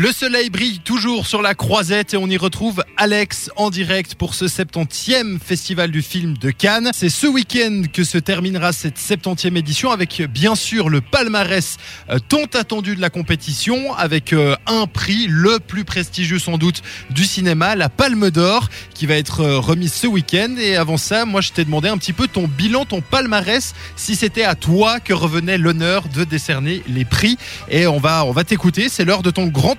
Le soleil brille toujours sur la croisette et on y retrouve Alex en direct pour ce 70e festival du film de Cannes. C'est ce week-end que se terminera cette 70e édition avec bien sûr le palmarès euh, tant attendu de la compétition avec euh, un prix, le plus prestigieux sans doute du cinéma, la Palme d'Or qui va être euh, remise ce week-end. Et avant ça, moi je t'ai demandé un petit peu ton bilan, ton palmarès, si c'était à toi que revenait l'honneur de décerner les prix. Et on va, on va t'écouter, c'est l'heure de ton grand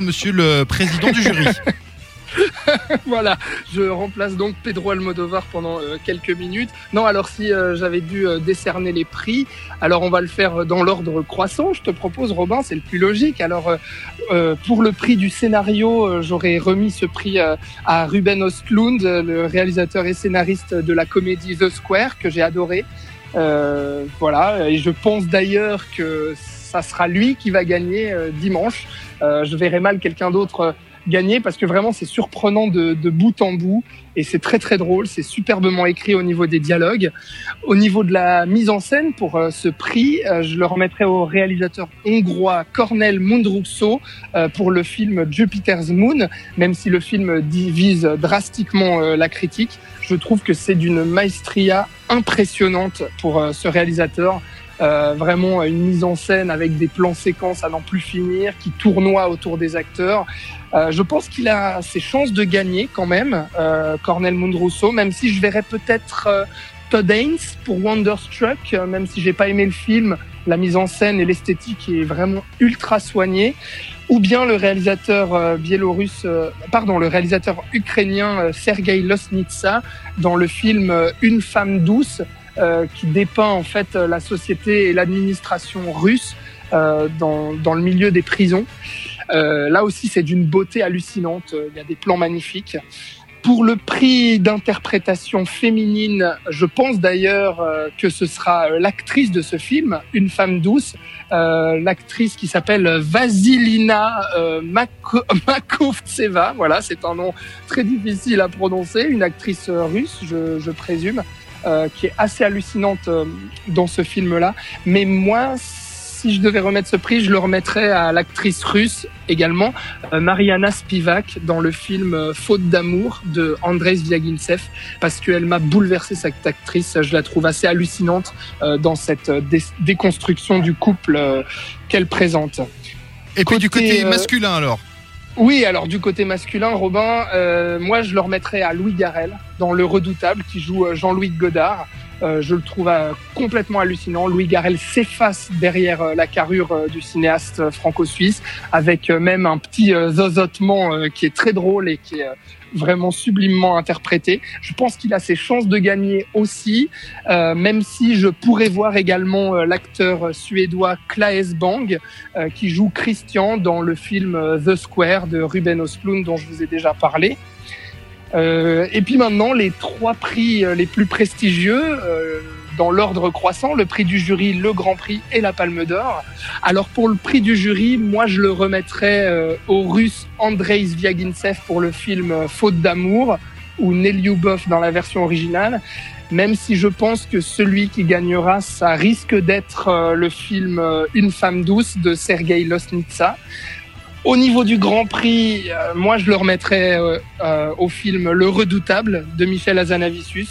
monsieur le président du jury. voilà, je remplace donc Pedro Almodovar pendant euh, quelques minutes. Non, alors si euh, j'avais dû euh, décerner les prix, alors on va le faire dans l'ordre croissant. Je te propose, Robin, c'est le plus logique. Alors pour le prix du scénario, j'aurais remis ce prix à Ruben Ostlund, le réalisateur et scénariste de la comédie The Square que j'ai adoré. voilà, et je pense d'ailleurs que ça sera lui qui va gagner dimanche. je verrai mal quelqu'un d'autre gagner parce que vraiment c'est surprenant de, bout en bout et c'est très très drôle, c'est superbement écrit au niveau des dialogues. Au niveau de la mise en scène pour euh, ce prix, euh, je le remettrai au réalisateur hongrois Cornel Mundruczó euh, pour le film Jupiter's Moon, même si le film divise drastiquement la critique, je trouve que c'est d'une maestria impressionnante pour ce réalisateur. Euh, vraiment une mise en scène avec des plans séquences à n'en plus finir, qui tournoient autour des acteurs. Euh, je pense qu'il a ses chances de gagner quand même, euh, Cornel Mundrusso, même si je verrais peut-être euh, Todd Haynes pour Wonderstruck, euh, même si j'ai pas aimé le film, la mise en scène et l'esthétique est vraiment ultra soignée. Ou bien le réalisateur biélorusse, pardon, le réalisateur ukrainien Sergei Losnitsa dans le film Une femme douce, qui dépeint en fait la société et l'administration russe euh, dans, dans, le milieu des prisons. Euh, là aussi, c'est d'une beauté hallucinante. Il y a des plans magnifiques. Pour le prix d'interprétation féminine, je pense d'ailleurs euh, que ce sera l'actrice de ce film, une femme douce, euh, l'actrice qui s'appelle Vasilina euh, Makovtseva. Voilà, c'est un nom très difficile à prononcer, une actrice russe, je, je présume. Euh, qui est assez hallucinante euh, dans ce film-là. Mais moi, si je devais remettre ce prix, je le remettrais à l'actrice russe également, euh, Mariana Spivak, dans le film Faute d'amour de Andrei Zviagintsev, parce qu'elle m'a bouleversé cette actrice. Je la trouve assez hallucinante dans cette déconstruction du couple qu'elle présente. Et puis du côté masculin alors oui, alors du côté masculin, Robin, euh, moi je le remettrais à Louis Garrel dans Le Redoutable qui joue euh, Jean-Louis Godard. Euh, je le trouve euh, complètement hallucinant. Louis Garrel s'efface derrière euh, la carrure du cinéaste franco-suisse avec même un petit zozotement qui est très drôle et qui est vraiment sublimement interprété. Je pense qu'il a ses chances de gagner aussi, euh, même si je pourrais voir également l'acteur suédois Claes Bang, euh, qui joue Christian dans le film The Square de Ruben Östlund dont je vous ai déjà parlé. Euh, et puis maintenant, les trois prix euh, les plus prestigieux, euh, dans l'ordre croissant, le prix du jury, le Grand Prix et la Palme d'Or. Alors pour le prix du jury, moi je le remettrais euh, au russe Andrei Zviagintsev pour le film Faute d'amour ou Nelyubov dans la version originale. Même si je pense que celui qui gagnera, ça risque d'être le film Une femme douce de Sergei Losnitsa. Au niveau du Grand Prix, euh, moi je le remettrais euh, euh, au film Le Redoutable de Michel Azanavicius.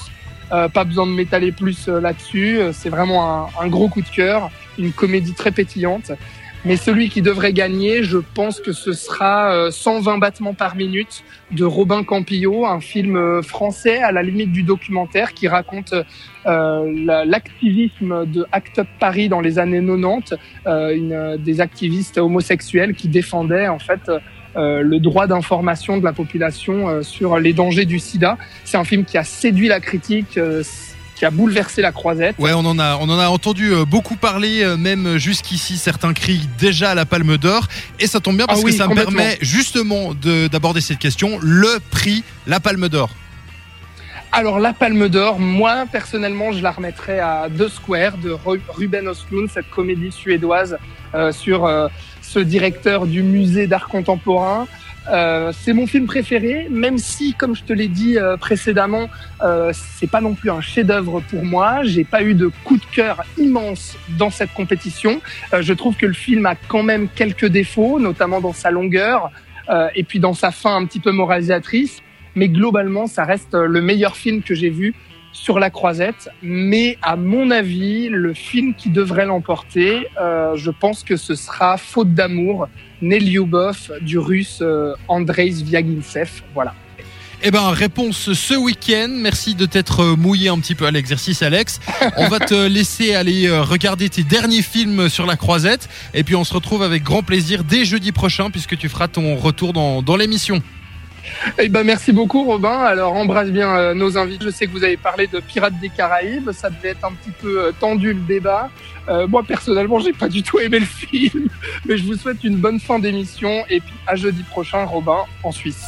pas besoin de m'étaler plus là-dessus. C'est vraiment un, un, gros coup de cœur, une comédie très pétillante. Mais celui qui devrait gagner, je pense que ce sera 120 battements par minute de Robin Campillo, un film français à la limite du documentaire qui raconte euh, l'activisme de Act Up Paris dans les années 90, euh, une, des activistes homosexuels qui défendaient en fait euh, le droit d'information de la population euh, sur les dangers du sida. C'est un film qui a séduit la critique euh, qui a bouleversé la croisette. Ouais, on en a, on en a entendu beaucoup parler, même jusqu'ici. Certains crient déjà à la Palme d'Or, et ça tombe bien parce ah oui, que ça me permet justement d'aborder cette question le prix, la Palme d'Or. Alors la Palme d'Or, moi personnellement, je la remettrais à The Square de Ruben Östlund, cette comédie suédoise euh, sur euh, ce directeur du musée d'art contemporain Euh, c'est mon film préféré, même si, comme je te l'ai dit euh, précédemment, euh, c'est pas non plus un chef-d'œuvre pour moi. J'ai pas eu de coup de cœur immense dans cette compétition. Euh, je trouve que le film a quand même quelques défauts, notamment dans sa longueur euh, et puis dans sa fin un petit peu moralisatrice. Mais globalement, ça reste le meilleur film que j'ai vu sur la croisette. Mais à mon avis, le film qui devrait l'emporter, euh, je pense que ce sera Faute d'amour, Nelyubov du russe euh, Andrei Zviagintsev. Voilà. Eh ben, réponse ce week-end. Merci de t'être mouillé un petit peu à l'exercice, Alex. On va te laisser aller euh, regarder tes derniers films sur la croisette. Et puis, on se retrouve avec grand plaisir dès jeudi prochain, puisque tu feras ton retour dans, dans l'émission. Eh ben, merci beaucoup, Robin. Alors, embrasse bien euh, nos invités. Je sais que vous avez parlé de Pirates des Caraïbes. Ça devait être un petit peu euh, tendu le débat. Euh, moi, personnellement, j'ai pas du tout aimé le film. Mais je vous souhaite une bonne fin d'émission. Et puis, à jeudi prochain, Robin, en Suisse.